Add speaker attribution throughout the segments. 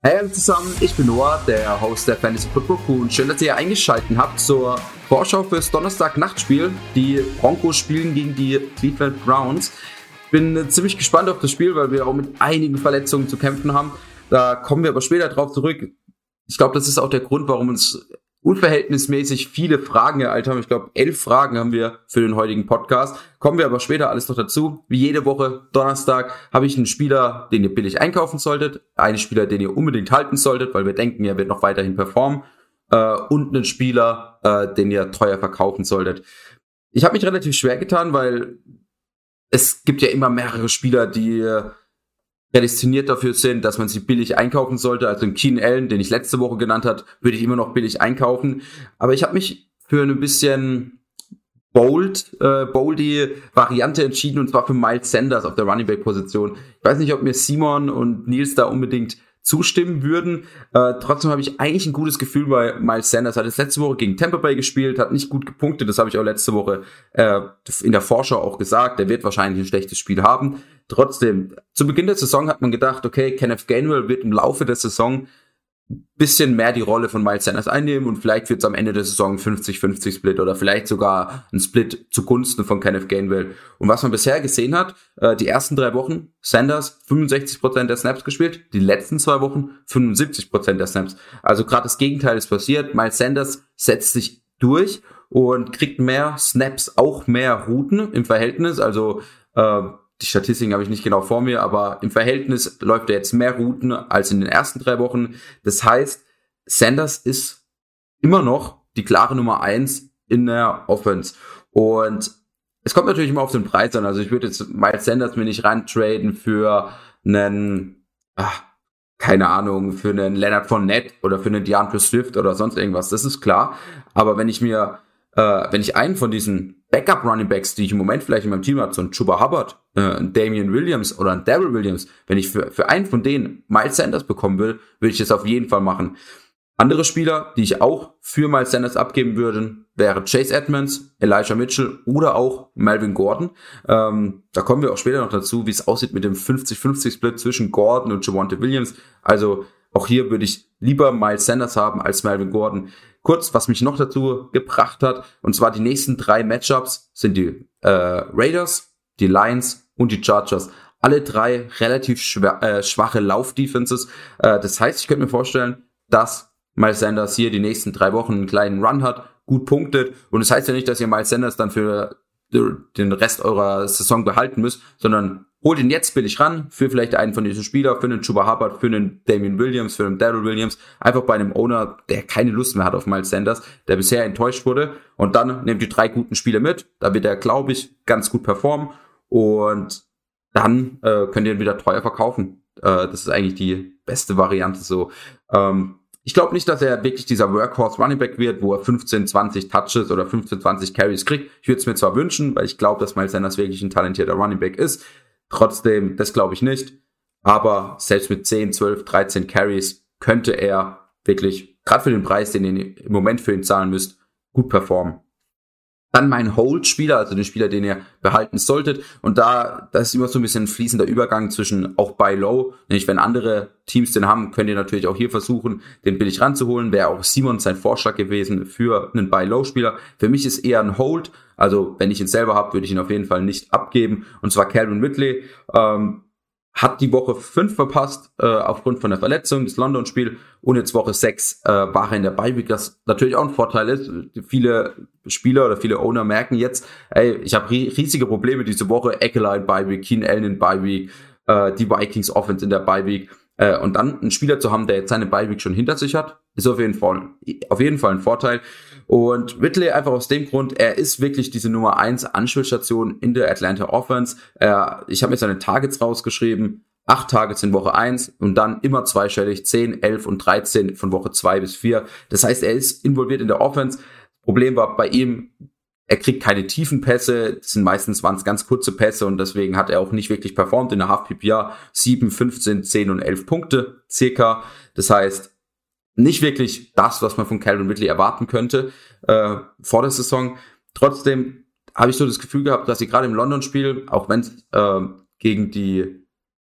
Speaker 1: Hey alle zusammen, ich bin Noah, der Host der Fantasy Football Crew und schön, dass ihr eingeschaltet habt zur Vorschau fürs Donnerstag-Nachtspiel. Die Broncos spielen gegen die Cleveland Browns. Ich bin ziemlich gespannt auf das Spiel, weil wir auch mit einigen Verletzungen zu kämpfen haben. Da kommen wir aber später drauf zurück. Ich glaube, das ist auch der Grund, warum uns unverhältnismäßig viele Fragen ereilt haben. Ich glaube, elf Fragen haben wir für den heutigen Podcast. Kommen wir aber später alles noch dazu. Wie jede Woche, Donnerstag, habe ich einen Spieler, den ihr billig einkaufen solltet, einen Spieler, den ihr unbedingt halten solltet, weil wir denken, er wird noch weiterhin performen, äh, und einen Spieler, äh, den ihr teuer verkaufen solltet. Ich habe mich relativ schwer getan, weil es gibt ja immer mehrere Spieler, die prädestiniert dafür sind, dass man sie billig einkaufen sollte. Also den Keen Allen, den ich letzte Woche genannt hat, würde ich immer noch billig einkaufen. Aber ich habe mich für ein bisschen bold, äh, boldy Variante entschieden und zwar für Miles Sanders auf der Running Back Position. Ich weiß nicht, ob mir Simon und Nils da unbedingt zustimmen würden. Äh, trotzdem habe ich eigentlich ein gutes Gefühl bei Miles Sanders. Hat es letzte Woche gegen Tampa Bay gespielt, hat nicht gut gepunktet. Das habe ich auch letzte Woche äh, in der Vorschau auch gesagt. Der wird wahrscheinlich ein schlechtes Spiel haben. Trotzdem, zu Beginn der Saison hat man gedacht, okay, Kenneth Gainwell wird im Laufe der Saison bisschen mehr die Rolle von Miles Sanders einnehmen und vielleicht wird es am Ende der Saison 50-50 Split oder vielleicht sogar ein Split zugunsten von Kenneth Gainwell. Und was man bisher gesehen hat, äh, die ersten drei Wochen Sanders 65% der Snaps gespielt, die letzten zwei Wochen 75% der Snaps. Also gerade das Gegenteil ist passiert. Miles Sanders setzt sich durch und kriegt mehr Snaps, auch mehr Routen im Verhältnis. Also äh, die Statistiken habe ich nicht genau vor mir, aber im Verhältnis läuft er jetzt mehr Routen als in den ersten drei Wochen. Das heißt, Sanders ist immer noch die klare Nummer eins in der Offense. Und es kommt natürlich immer auf den Preis an. Also ich würde jetzt Miles Sanders mir nicht rantraden für einen, ach, keine Ahnung, für einen Leonard Fournette oder für einen DeAndre Swift oder sonst irgendwas. Das ist klar. Aber wenn ich mir, äh, wenn ich einen von diesen Backup Running Backs, die ich im Moment vielleicht in meinem Team habe, so ein Chuba Hubbard, äh, ein Damian Williams oder ein Daryl Williams, wenn ich für, für einen von denen Miles Sanders bekommen will, würde ich das auf jeden Fall machen. Andere Spieler, die ich auch für Miles Sanders abgeben würde, wären Chase Edmonds, Elijah Mitchell oder auch Melvin Gordon. Ähm, da kommen wir auch später noch dazu, wie es aussieht mit dem 50-50-Split zwischen Gordon und Javonte Williams. Also auch hier würde ich lieber Miles Sanders haben als Melvin Gordon. Kurz, was mich noch dazu gebracht hat, und zwar die nächsten drei Matchups sind die äh, Raiders, die Lions und die Chargers. Alle drei relativ schwa äh, schwache Laufdefenses. Äh, das heißt, ich könnte mir vorstellen, dass Miles Sanders hier die nächsten drei Wochen einen kleinen Run hat, gut punktet. Und das heißt ja nicht, dass ihr Miles Sanders dann für den Rest eurer Saison behalten müsst, sondern holt ihn jetzt billig ran für vielleicht einen von diesen Spielern, für einen Chuba Hubbard, für einen Damien Williams, für einen Daryl Williams, einfach bei einem Owner, der keine Lust mehr hat auf Miles Sanders, der bisher enttäuscht wurde und dann nehmt ihr drei guten Spiele mit, da wird er, glaube ich, ganz gut performen und dann äh, könnt ihr ihn wieder teuer verkaufen. Äh, das ist eigentlich die beste Variante so. Ähm, ich glaube nicht, dass er wirklich dieser Workhorse Running Back wird, wo er 15, 20 Touches oder 15, 20 Carries kriegt. Ich würde es mir zwar wünschen, weil ich glaube, dass Miles Sanders wirklich ein talentierter Running Back ist. Trotzdem, das glaube ich nicht. Aber selbst mit 10, 12, 13 Carries könnte er wirklich, gerade für den Preis, den ihr im Moment für ihn zahlen müsst, gut performen. Dann mein Hold-Spieler, also den Spieler, den ihr behalten solltet. Und da, da ist immer so ein bisschen ein fließender Übergang zwischen auch Buy Low. Nämlich, wenn andere Teams den haben, könnt ihr natürlich auch hier versuchen, den billig ranzuholen. Wäre auch Simon sein Vorschlag gewesen für einen Buy Low-Spieler. Für mich ist eher ein Hold. Also, wenn ich ihn selber habe, würde ich ihn auf jeden Fall nicht abgeben. Und zwar Calvin Ridley. Ähm, hat die Woche 5 verpasst äh, aufgrund von der Verletzung, das London-Spiel und jetzt Woche 6 äh, war er in der Beiweek, das natürlich auch ein Vorteil ist. Viele Spieler oder viele Owner merken jetzt, ey, ich habe riesige Probleme diese Woche, Eckler in Beiweek, Keen Allen in Beiweek, äh, die Vikings Offense in der Beiweek äh, und dann einen Spieler zu haben, der jetzt seine Beiweek schon hinter sich hat, ist auf jeden Fall auf jeden Fall ein Vorteil. Und Whitley einfach aus dem Grund, er ist wirklich diese Nummer eins Anspielstation in der Atlanta Offense. Er, ich habe mir seine Targets rausgeschrieben. Acht Targets in Woche eins und dann immer zweistellig, 10, 11 und 13 von Woche zwei bis vier. Das heißt, er ist involviert in der Offense. Problem war bei ihm, er kriegt keine tiefen Pässe, das sind meistens waren es ganz kurze Pässe und deswegen hat er auch nicht wirklich performt in der Half PPA. 7, 15, 10 und 11 Punkte circa. Das heißt, nicht wirklich das, was man von Calvin Ridley erwarten könnte äh, vor der Saison. Trotzdem habe ich so das Gefühl gehabt, dass sie gerade im London-Spiel, auch wenn es äh, gegen die,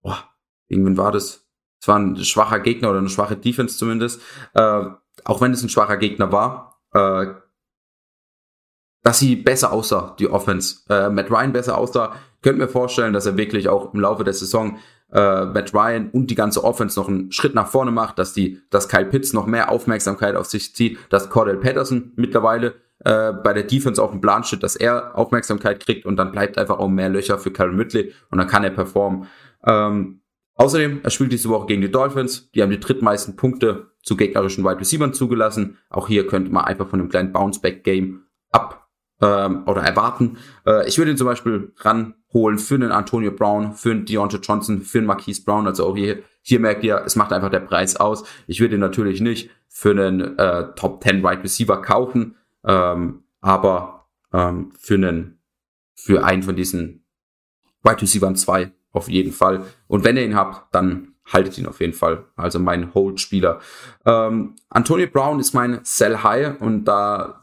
Speaker 1: boah, gegen wen war das? zwar ein schwacher Gegner oder eine schwache Defense zumindest, äh, auch wenn es ein schwacher Gegner war, äh, dass sie besser aussah, die Offense. Äh, Matt Ryan besser aussah. Könnt mir vorstellen, dass er wirklich auch im Laufe der Saison äh, Matt Ryan und die ganze Offense noch einen Schritt nach vorne macht, dass die, dass Kyle Pitts noch mehr Aufmerksamkeit auf sich zieht, dass Cordell Patterson mittlerweile äh, bei der Defense auf dem Plan steht, dass er Aufmerksamkeit kriegt und dann bleibt einfach auch mehr Löcher für Kyle Ridley und dann kann er performen. Ähm, außerdem, er spielt diese Woche gegen die Dolphins, die haben die drittmeisten Punkte zu gegnerischen Wide Receivers zugelassen. Auch hier könnte man einfach von einem kleinen Bounce-Back-Game ab ähm, oder erwarten. Äh, ich würde ihn zum Beispiel ranholen für einen Antonio Brown, für einen Deontay Johnson, für einen Marquise Brown. Also auch hier, hier merkt ihr, es macht einfach der Preis aus. Ich würde ihn natürlich nicht für einen äh, Top 10 Wide Receiver kaufen, ähm, aber ähm, für einen für einen von diesen Wide Receivers zwei auf jeden Fall. Und wenn ihr ihn habt, dann haltet ihn auf jeden Fall. Also mein Hold-Spieler. Ähm, Antonio Brown ist mein Sell High und da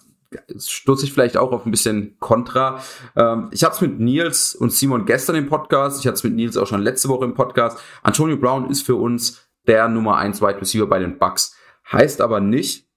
Speaker 1: stoße ich vielleicht auch auf ein bisschen Kontra. Ähm, ich hatte es mit Nils und Simon gestern im Podcast. Ich hatte es mit Nils auch schon letzte Woche im Podcast. Antonio Brown ist für uns der Nummer 1 Wide Receiver bei den Bucks. Heißt aber nicht,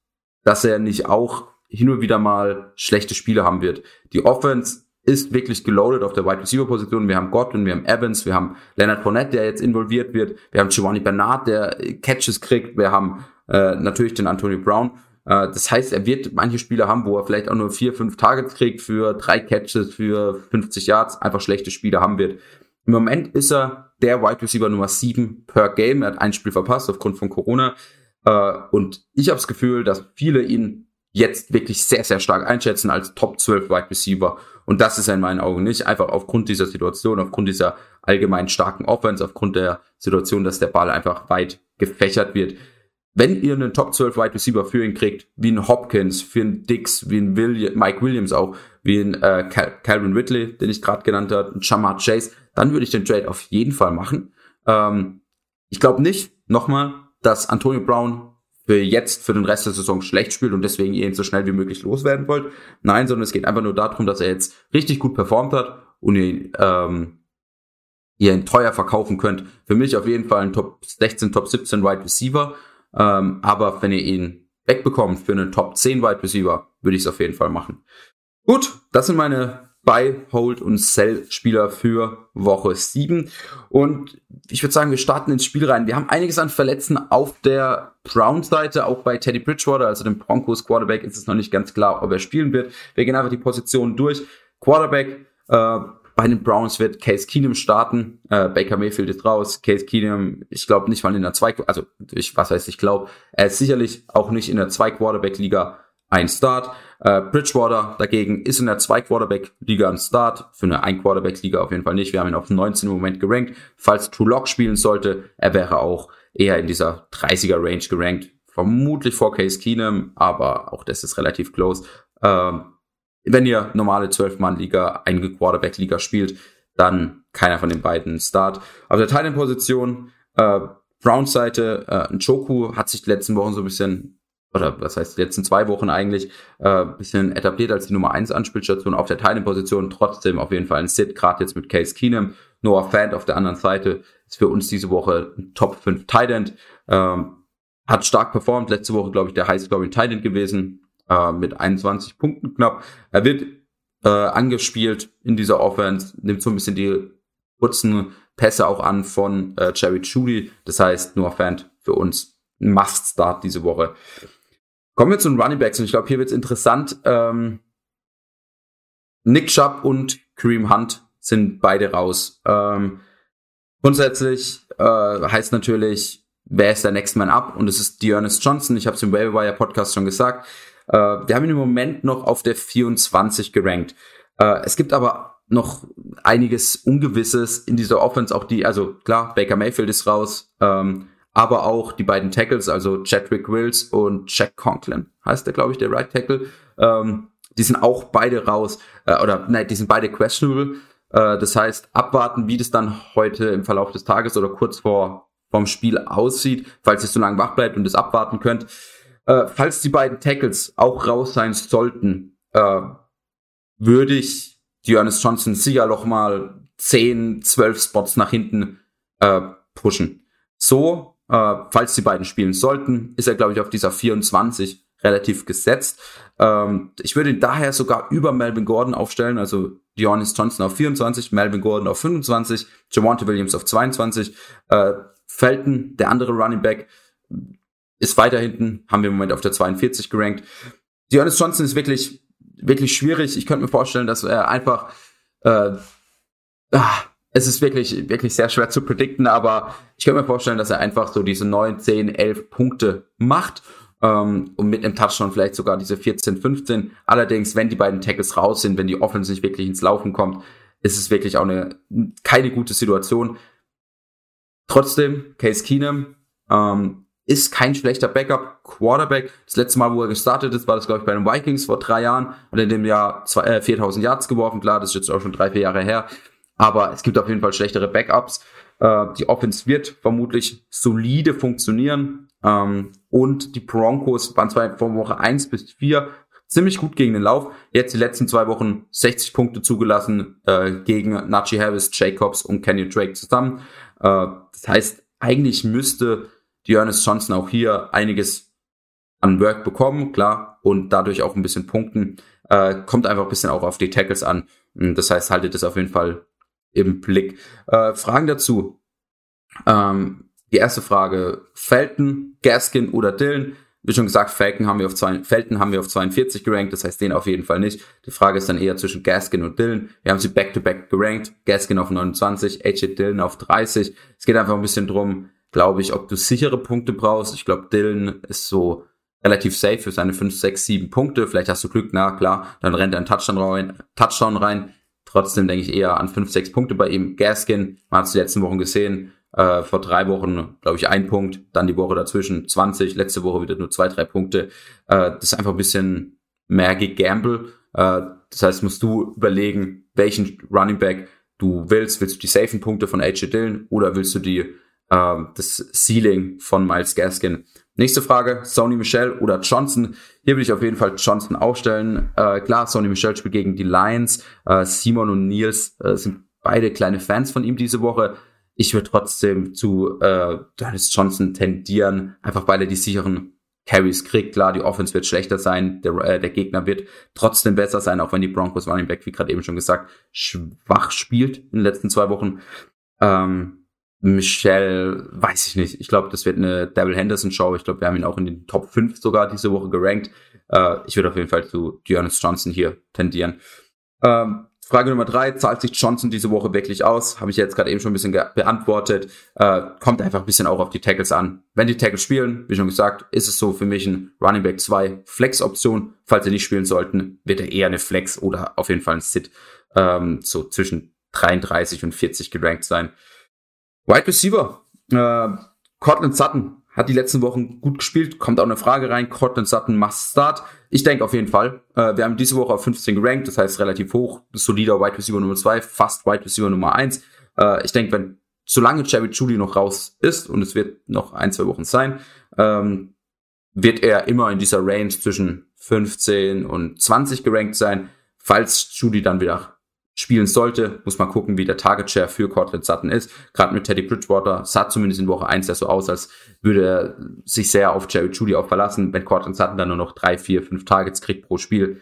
Speaker 1: dass er nicht auch hin und wieder mal schlechte Spiele haben wird. Die Offense ist wirklich geloaded auf der Wide Receiver Position. Wir haben Godwin, wir haben Evans, wir haben Leonard Fournette, der jetzt involviert wird. Wir haben Giovanni Bernard, der Catches kriegt. Wir haben äh, natürlich den Antonio Brown. Äh, das heißt, er wird manche Spiele haben, wo er vielleicht auch nur vier, fünf Targets kriegt für drei Catches, für 50 Yards, einfach schlechte Spiele haben wird. Im Moment ist er der Wide Receiver Nummer sieben per Game. Er hat ein Spiel verpasst aufgrund von Corona. Äh, und ich habe das Gefühl, dass viele ihn jetzt wirklich sehr, sehr stark einschätzen als Top 12 Wide Receiver. Und das ist er in meinen Augen nicht. Einfach aufgrund dieser Situation, aufgrund dieser allgemein starken Offense, aufgrund der Situation, dass der Ball einfach weit gefächert wird wenn ihr einen Top 12 Wide Receiver für ihn kriegt, wie ein Hopkins, für einen Dix, wie ein William, Mike Williams auch, wie ein äh, Cal Calvin Ridley, den ich gerade genannt habe, ein Jamar Chase, dann würde ich den Trade auf jeden Fall machen. Ähm, ich glaube nicht, nochmal, dass Antonio Brown für jetzt, für den Rest der Saison schlecht spielt und deswegen ihr ihn so schnell wie möglich loswerden wollt. Nein, sondern es geht einfach nur darum, dass er jetzt richtig gut performt hat und ihr, ähm, ihr ihn teuer verkaufen könnt. Für mich auf jeden Fall ein Top 16, Top 17 Wide Receiver ähm, aber wenn ihr ihn wegbekommt für einen Top 10 Wide Receiver, würde ich es auf jeden Fall machen. Gut, das sind meine Buy, Hold und Sell Spieler für Woche 7. Und ich würde sagen, wir starten ins Spiel rein. Wir haben einiges an Verletzten auf der Brown-Seite, auch bei Teddy Bridgewater, also dem Broncos Quarterback, ist es noch nicht ganz klar, ob er spielen wird. Wir gehen einfach die Positionen durch. Quarterback, äh, bei den Browns wird Case Keenum starten. Äh, Baker Mayfield ist raus. Case Keenum, ich glaube nicht mal in der zwei, also ich, was heißt ich glaube, er ist sicherlich auch nicht in der zwei Quarterback Liga ein Start. Äh, Bridgewater dagegen ist in der zwei Quarterback Liga ein Start. Für eine ein Quarterback Liga auf jeden Fall nicht. Wir haben ihn auf 19 im Moment gerankt. Falls True spielen sollte, er wäre auch eher in dieser 30er Range gerankt. Vermutlich vor Case Keenum, aber auch das ist relativ close. Ähm, wenn ihr normale 12-Mann-Liga, eine Quarterback-Liga spielt, dann keiner von den beiden Start. Auf der Teilenposition, äh, Browns Seite, äh, Njoku hat sich die letzten Wochen so ein bisschen, oder was heißt die letzten zwei Wochen eigentlich, äh, bisschen etabliert als die Nummer 1 Anspielstation auf der Teilenposition, trotzdem auf jeden Fall ein Sit, gerade jetzt mit Case Keenum. Noah Fant auf der anderen Seite ist für uns diese Woche ein Top 5 Tight End. Ähm, hat stark performt, letzte Woche, glaube ich, der High Scoring Tight End gewesen äh, mit 21 Punkten knapp. Er wird äh, angespielt in dieser Offense, nimmt so ein bisschen die kurzen Pässe auch an von äh, Jerry Judy. Das heißt, nur Fan für uns Must-Start diese Woche. Kommen wir zu den Running Backs und ich glaube, hier wird es interessant. Ähm, Nick Chubb und Kareem Hunt sind beide raus. Ähm, grundsätzlich äh, heißt natürlich, wer ist der Next Man Up? Und es ist Dearness Johnson. Ich habe es im Waiver Wire Podcast schon gesagt. Äh, wir haben ihn im Moment noch auf der 24 gerankt. Äh, es gibt aber noch einiges Ungewisses in dieser Offense, auch die, also klar, Baker Mayfield ist raus, ähm, aber auch die beiden Tackles, also Chadwick Wills und Jack Conklin, heißt der, glaube ich, der Right Tackle, ähm, die sind auch beide raus, äh, oder nein, die sind beide questionable. Äh, das heißt, abwarten, wie das dann heute im Verlauf des Tages oder kurz vor vom Spiel aussieht, falls ihr so lange wach bleibt und es abwarten könnt. Äh, falls die beiden Tackles auch raus sein sollten, äh, würde ich Johannes Johnson sicher noch mal 10, 12 Spots nach hinten äh, pushen. So Äh, falls die beiden spielen sollten, ist er, glaube ich, auf dieser 24 relativ gesetzt. Ähm, ich würde ihn daher sogar über Melvin Gordon aufstellen, also Dionys Johnson auf 24, Melvin Gordon auf 25, Javante Williams auf 22, äh, Felton, der andere Running Back, ist weiter hinten, haben wir im Moment auf der 42 gerankt. Dionys Johnson ist wirklich, wirklich schwierig. Ich könnte mir vorstellen, dass er einfach, äh, ah, es ist wirklich, wirklich sehr schwer zu predikten, aber ich könnte mir vorstellen, dass er einfach so diese 9, 10, 11 Punkte macht ähm, und mit einem Touchdown vielleicht sogar diese 14, 15. Allerdings, wenn die beiden Tackles raus sind, wenn die Offense nicht wirklich ins Laufen kommt, ist es wirklich auch eine keine gute Situation. Trotzdem, Case Keenum ähm, ist kein schlechter Backup Quarterback. Das letzte Mal, wo er gestartet ist, war das, glaube ich, bei den Vikings vor drei Jahren und in dem Jahr zwei, äh, 4000 Yards geworfen. Klar, das ist jetzt auch schon drei, vier Jahre her. Aber es gibt auf jeden Fall schlechtere Backups. Äh, die Offense wird vermutlich solide funktionieren. Ähm, und die Broncos waren zwar von Woche 1 bis 4 ziemlich gut gegen den Lauf. Jetzt die letzten zwei Wochen 60 Punkte zugelassen äh, gegen Najee Harris, Jacobs und Kenny Drake zusammen. Äh, das heißt, eigentlich müsste die Ernest Johnson auch hier einiges an Work bekommen, klar, und dadurch auch ein bisschen punkten. Äh, kommt einfach ein bisschen auch auf die Tackles an. Das heißt, haltet das auf jeden Fall im Blick. Äh, Fragen dazu. Ähm, die erste Frage, Felton, Gaskin oder Dillon? Wie schon gesagt, Felton haben wir auf, zwei, Felton haben wir auf 42 gerankt, das heißt den auf jeden Fall nicht. Die Frage ist dann eher zwischen Gaskin und Dillon. Wir haben sie back-to-back -back gerankt. Gaskin auf 29, AJ Dillon auf 30. Es geht einfach ein bisschen drum, glaube ich, ob du sichere Punkte brauchst. Ich glaube, Dillon ist so relativ safe für seine 5, 6, 7 Punkte. Vielleicht hast du Glück, na klar, dann rennt er ein Touchdown rein. Touchdown rein. Trotzdem denke ich eher an 5, 6 Punkte bei ihm. Gaskin, man hat es die letzten Wochen gesehen, äh, vor drei Wochen, glaube ich, ein Punkt, dann die Woche dazwischen 20, letzte Woche wieder nur zwei, drei Punkte. Äh, das ist einfach ein bisschen mehr gegamble. Äh, das heißt, musst du überlegen, welchen Running Back du willst. Willst du die safen Punkte von AJ Dillon oder willst du die äh, das Ceiling von Miles Gaskin? Nächste Frage, Sony Michel oder Johnson. Hier will ich auf jeden Fall Johnson aufstellen. Äh, klar, Sony Michel spielt gegen die Lions. Äh, Simon und Niels äh, sind beide kleine Fans von ihm diese Woche. Ich würde trotzdem zu äh, Dennis Johnson tendieren, einfach weil er die sicheren Carries kriegt. Klar, die Offense wird schlechter sein, der, äh, der Gegner wird trotzdem besser sein, auch wenn die Broncos Running Back, wie gerade eben schon gesagt, schwach spielt in den letzten zwei Wochen. Ähm, Michelle, weiß ich nicht. Ich glaube, das wird eine Devil Henderson Show. Ich glaube, wir haben ihn auch in den Top 5 sogar diese Woche gerankt. Äh, ich würde auf jeden Fall zu Dearness Johnson hier tendieren. Ähm, Frage Nummer drei, zahlt sich Johnson diese Woche wirklich aus? Habe ich jetzt gerade eben schon ein bisschen beantwortet. Äh, kommt einfach ein bisschen auch auf die Tackles an. Wenn die Tackles spielen, wie schon gesagt, ist es so für mich ein Running Back 2 Flex-Option. Falls sie nicht spielen sollten, wird er eher eine Flex oder auf jeden Fall ein Sit ähm, so zwischen 33 und 40 gerankt sein. Wide Receiver, äh, Cortland Sutton hat die letzten Wochen gut gespielt, kommt auch eine Frage rein, Cortland Sutton must start. Ich denke auf jeden Fall. Äh, wir haben diese Woche auf 15 gerankt, das heißt relativ hoch, solider Wide Receiver Nummer 2, fast Wide Receiver Nummer 1. Äh, ich denke, wenn solange Jerry Judy noch raus ist, und es wird noch ein, zwei Wochen sein, ähm, wird er immer in dieser Range zwischen 15 und 20 gerankt sein. Falls Judy dann wieder spielen sollte, muss man gucken, wie der Target Share für Cortland Sutton ist. Gerade mit Teddy Bridgewater sah zumindest in Woche 1 ja so aus, als würde er sich sehr auf Jerry Judy auch verlassen. Wenn Cortland Sutton dann nur noch drei, vier, fünf Targets kriegt pro Spiel,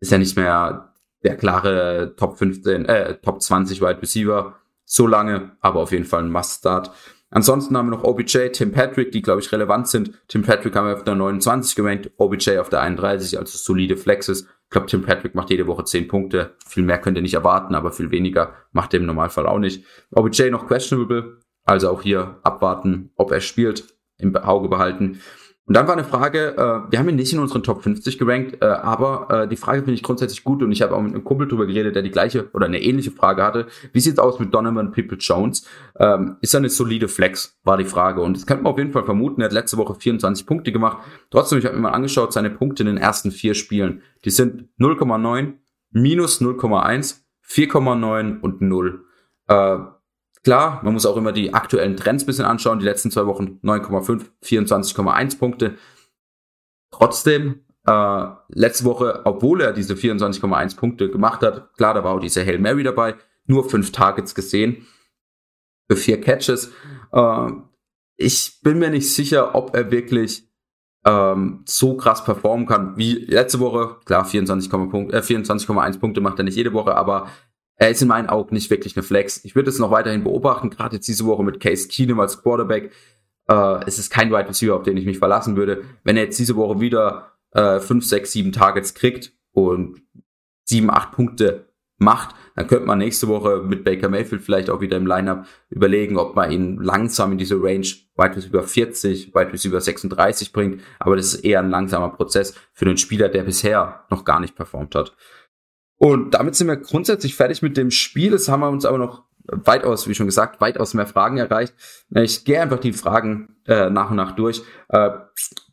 Speaker 1: ist er nicht mehr der klare Top 15, äh, Top 20 Wide Receiver. So lange, aber auf jeden Fall ein Must-Start. Ansonsten haben wir noch OBJ, Tim Patrick, die, glaube ich, relevant sind. Tim Patrick haben wir auf der 29 gerankt, OBJ auf der 31, also solide Flexes. Ich glaube, Tim Patrick macht jede Woche 10 Punkte. Viel mehr könnt ihr nicht erwarten, aber viel weniger macht er im Normalfall auch nicht. OBJ noch questionable, also auch hier abwarten, ob er spielt, im Auge behalten. Und dann war eine Frage, äh, wir haben ihn nicht in unseren Top 50 gerankt, äh, aber äh, die Frage finde ich grundsätzlich gut und ich habe auch mit einem Kumpel drüber geredet, der die gleiche oder eine ähnliche Frage hatte. Wie sieht's aus mit Donovan People Jones? Ähm, ist er eine solide Flex, war die Frage. Und das könnte man auf jeden Fall vermuten. Er hat letzte Woche 24 Punkte gemacht. Trotzdem, ich habe mir mal angeschaut, seine Punkte in den ersten vier Spielen. Die sind 0,9, minus 0,1, 4,9 und 0. Äh, Klar, man muss auch immer die aktuellen Trends bisschen anschauen. Die letzten zwei Wochen 9,5, 24,1 Punkte. Trotzdem, äh, letzte Woche, obwohl er diese 24,1 Punkte gemacht hat, klar, da war auch diese Hail Mary dabei, nur fünf Targets gesehen für vier Catches. Äh, ich bin mir nicht sicher, ob er wirklich ähm, so krass performen kann wie letzte Woche. Klar, 24,1 Punkte, äh, 24,1 Punkte macht er nicht jede Woche, aber er ist in meinen Augen nicht wirklich eine Flex. Ich würde es noch weiterhin beobachten, gerade jetzt diese Woche mit Case Keenum als Quarterback. Äh, es ist kein Wide Receiver, auf den ich mich verlassen würde. Wenn er jetzt diese Woche wieder äh, 5, 6, 7 Targets kriegt und 7, 8 Punkte macht, dann könnte man nächste Woche mit Baker Mayfield vielleicht auch wieder im Lineup überlegen, ob man ihn langsam in diese Range bis über 40, weit bis über 36 bringt. Aber das ist eher ein langsamer Prozess für einen Spieler, der bisher noch gar nicht performt hat. Und damit sind wir grundsätzlich fertig mit dem Spiel. Es haben wir uns aber noch weitaus, wie schon gesagt, weitaus mehr Fragen erreicht. Ich gehe einfach die Fragen äh, nach und nach durch. Äh,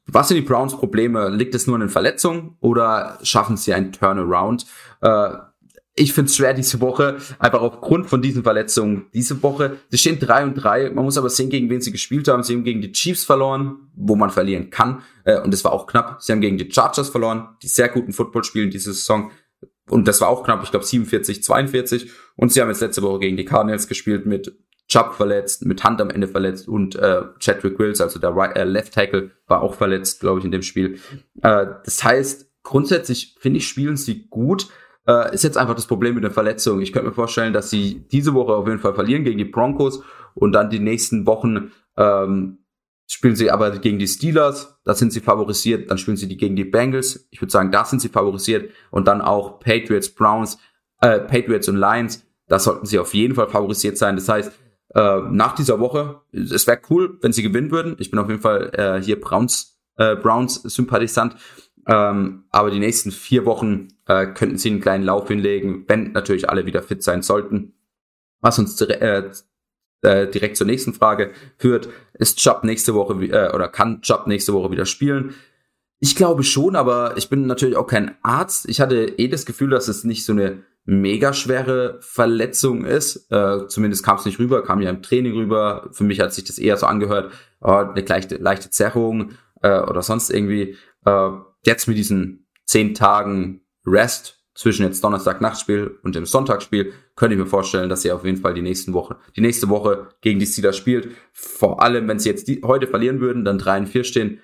Speaker 1: was sind die Browns Probleme? Liegt es nur an den Verletzungen oder schaffen sie ein Turnaround? Äh, ich finde es schwer diese Woche, einfach aufgrund von diesen Verletzungen. Diese Woche, sie stehen 3 und 3. Man muss aber sehen, gegen wen sie gespielt haben. Sie haben gegen die Chiefs verloren, wo man verlieren kann. Äh, und das war auch knapp. Sie haben gegen die Chargers verloren, die sehr guten Football spielen diese Saison. Und das war auch knapp, ich glaube 47, 42. Und sie haben jetzt letzte Woche gegen die Cardinals gespielt mit Chubb verletzt, mit Hand am Ende verletzt und äh, Chadwick Wills, also der right, äh, Left Tackle, war auch verletzt, glaube ich, in dem Spiel. Äh, das heißt, grundsätzlich finde ich, spielen sie gut. Äh, ist jetzt einfach das Problem mit der Verletzung. Ich könnte mir vorstellen, dass sie diese Woche auf jeden Fall verlieren gegen die Broncos und dann die nächsten Wochen ähm, spielen sie aber gegen die Steelers, da sind sie favorisiert, dann spielen sie die gegen die Bengals, ich würde sagen, da sind sie favorisiert und dann auch Patriots, Browns, äh, Patriots und Lions, da sollten sie auf jeden Fall favorisiert sein. Das heißt, äh, nach dieser Woche, es wäre cool, wenn sie gewinnen würden. Ich bin auf jeden Fall äh, hier Browns, äh, Browns Sympathisant. Ähm, aber die nächsten vier Wochen äh, könnten sie einen kleinen Lauf hinlegen, wenn natürlich alle wieder fit sein sollten. Was uns äh, äh, direkt zur nächsten Frage führt, ist Chubb nächste Woche äh, oder kann Chubb nächste Woche wieder spielen? Ich glaube schon, aber ich bin natürlich auch kein Arzt. Ich hatte eh das Gefühl, dass es nicht so eine mega schwere Verletzung ist. Äh, zumindest kam es nicht rüber, kam ja im Training rüber. Für mich hat sich das eher so angehört, oh, eine leichte, leichte Zerrung äh, oder sonst irgendwie. Äh, jetzt mit diesen zehn Tagen Rest zwischen jetzt Donnerstag-Nachtspiel und dem Sonntagsspiel könnte ich mir vorstellen, dass sie auf jeden Fall die nächsten Woche, die nächste Woche gegen die Steelers spielt. Vor allem, wenn sie jetzt die, heute verlieren würden, dann 3 und 4 stehen,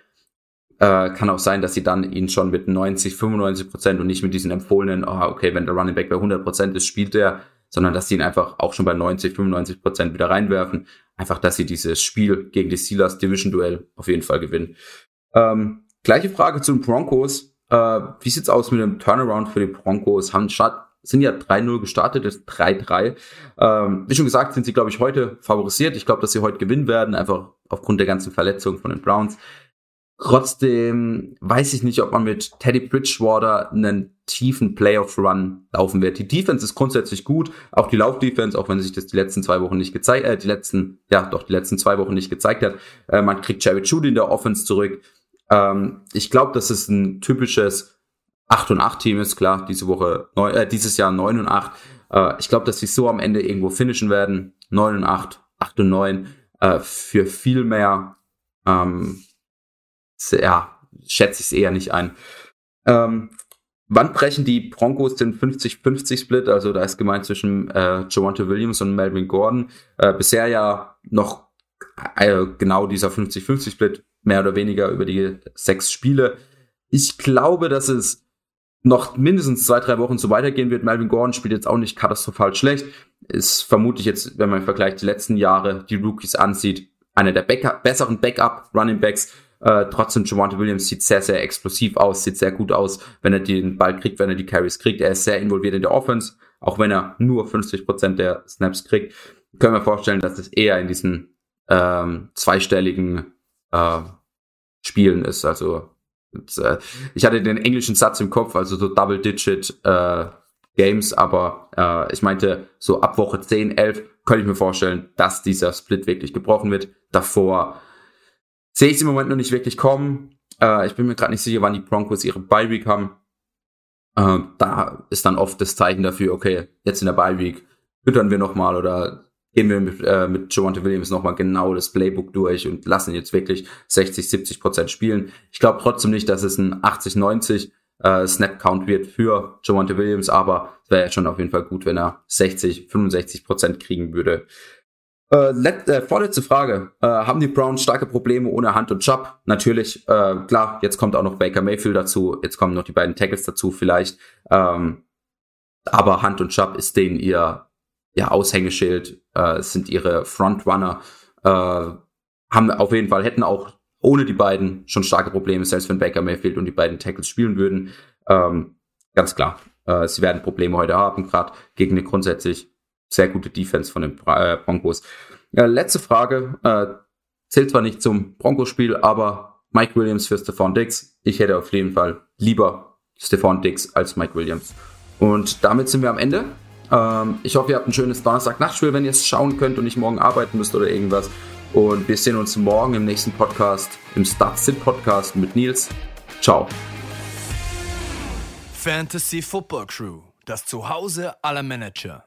Speaker 1: äh, kann auch sein, dass sie dann ihn schon mit 90, 95 Prozent und nicht mit diesen empfohlenen, oh, okay, wenn der Running Back bei 100 Prozent ist, spielt er, sondern dass sie ihn einfach auch schon bei 90, 95 Prozent wieder reinwerfen. Einfach, dass sie dieses Spiel gegen die Steelers Division Duell auf jeden Fall gewinnen. Ähm, gleiche Frage zu den Broncos. Äh, wie sieht's aus mit dem Turnaround für die Broncos? Haben sind ja 3-0 gestartet, ist 3-3. Ähm, wie schon gesagt, sind sie, glaube ich, heute favorisiert. Ich glaube, dass sie heute gewinnen werden, einfach aufgrund der ganzen Verletzungen von den Browns. Trotzdem weiß ich nicht, ob man mit Teddy Bridgewater einen tiefen Playoff-Run laufen wird. Die Defense ist grundsätzlich gut, auch die Lauf-Defense, auch wenn sich das die letzten zwei Wochen nicht gezeigt, äh, die letzten, ja, doch die letzten zwei Wochen nicht gezeigt hat. Äh, man kriegt Jerry Judy in der Offense zurück. Ähm, ich glaube, das ist ein typisches 8 und 8 Team ist, klar, diese Woche, neun, äh, dieses Jahr 9 und 8. Äh, ich glaube, dass sie so am Ende irgendwo finishen werden. 9 und 8, 8 und 9, äh, für viel mehr, ähm, ja, schätze ich es eher nicht ein. Ähm, wann brechen die Broncos den 50-50-Split? Also da ist gemeint zwischen äh, Javante Williams und Melvin Gordon. Äh, bisher ja noch äh, genau dieser 50-50-Split mehr oder weniger über die sechs Spiele. Ich glaube, dass es noch mindestens zwei, drei Wochen so weitergehen wird. Melvin Gordon spielt jetzt auch nicht katastrophal schlecht. Ist vermutlich jetzt, wenn man im Vergleich die letzten Jahre die Rookies ansieht, einer der Backup, besseren Backup-Running Backs. Äh, trotzdem, Javante Williams sieht sehr, sehr explosiv aus, sieht sehr gut aus, wenn er den Ball kriegt, wenn er die Carries kriegt. Er ist sehr involviert in der Offense, auch wenn er nur 50% der Snaps kriegt. Können wir vorstellen, dass es eher in diesen ähm, zweistelligen äh, Spielen ist. Also und, äh, ich hatte den englischen Satz im Kopf, also so Double-Digit äh, Games, aber äh, ich meinte, so ab Woche 10, 11 könnte ich mir vorstellen, dass dieser Split wirklich gebrochen wird. Davor sehe ich es im Moment noch nicht wirklich kommen. Äh, ich bin mir gerade nicht sicher, wann die Broncos ihre Bye Week haben. Äh, da ist dann oft das Zeichen dafür, okay, jetzt in der Bye Week füttern wir nochmal oder gehen wir mit, äh, mit Javante Williams nochmal genau das Playbook durch und lassen jetzt wirklich 60, 70 Prozent spielen. Ich glaube trotzdem nicht, dass es ein 80, 90 äh, Snap-Count wird für Javante Williams, aber es wäre ja schon auf jeden Fall gut, wenn er 60, 65 Prozent kriegen würde. Äh, let, äh, vorletzte Frage. Äh, haben die Browns starke Probleme ohne Hand und Chubb? Natürlich. Äh, klar, jetzt kommt auch noch Baker Mayfield dazu. Jetzt kommen noch die beiden Tackles dazu vielleicht. Ähm, aber Hand und Chubb ist denen ihr, ihr Aushängeschild, äh, sind ihre Frontrunner. Äh, haben auf jeden Fall, hätten auch ohne die beiden schon starke Probleme, selbst wenn Baker Mayfield und die beiden Tackles spielen würden. Ähm, ganz klar. Äh, sie werden Probleme heute haben, gerade gegen eine grundsätzlich sehr gute Defense von den äh, Broncos. Ja, letzte Frage. Äh, zählt zwar nicht zum Broncos-Spiel, aber Mike Williams für Stephon Diggs. Ich hätte auf jeden Fall lieber Stephon Diggs als Mike Williams. Und damit sind wir am Ende. Ähm, ich hoffe, ihr habt ein schönes Donnerstag-Nachtspiel, wenn ihr es schauen könnt und nicht morgen arbeiten müsst oder irgendwas. Und wir sehen uns morgen im nächsten Podcast, im Start Sit Podcast mit Nils. Ciao.
Speaker 2: Fantasy Football Crew, das Zuhause aller Manager.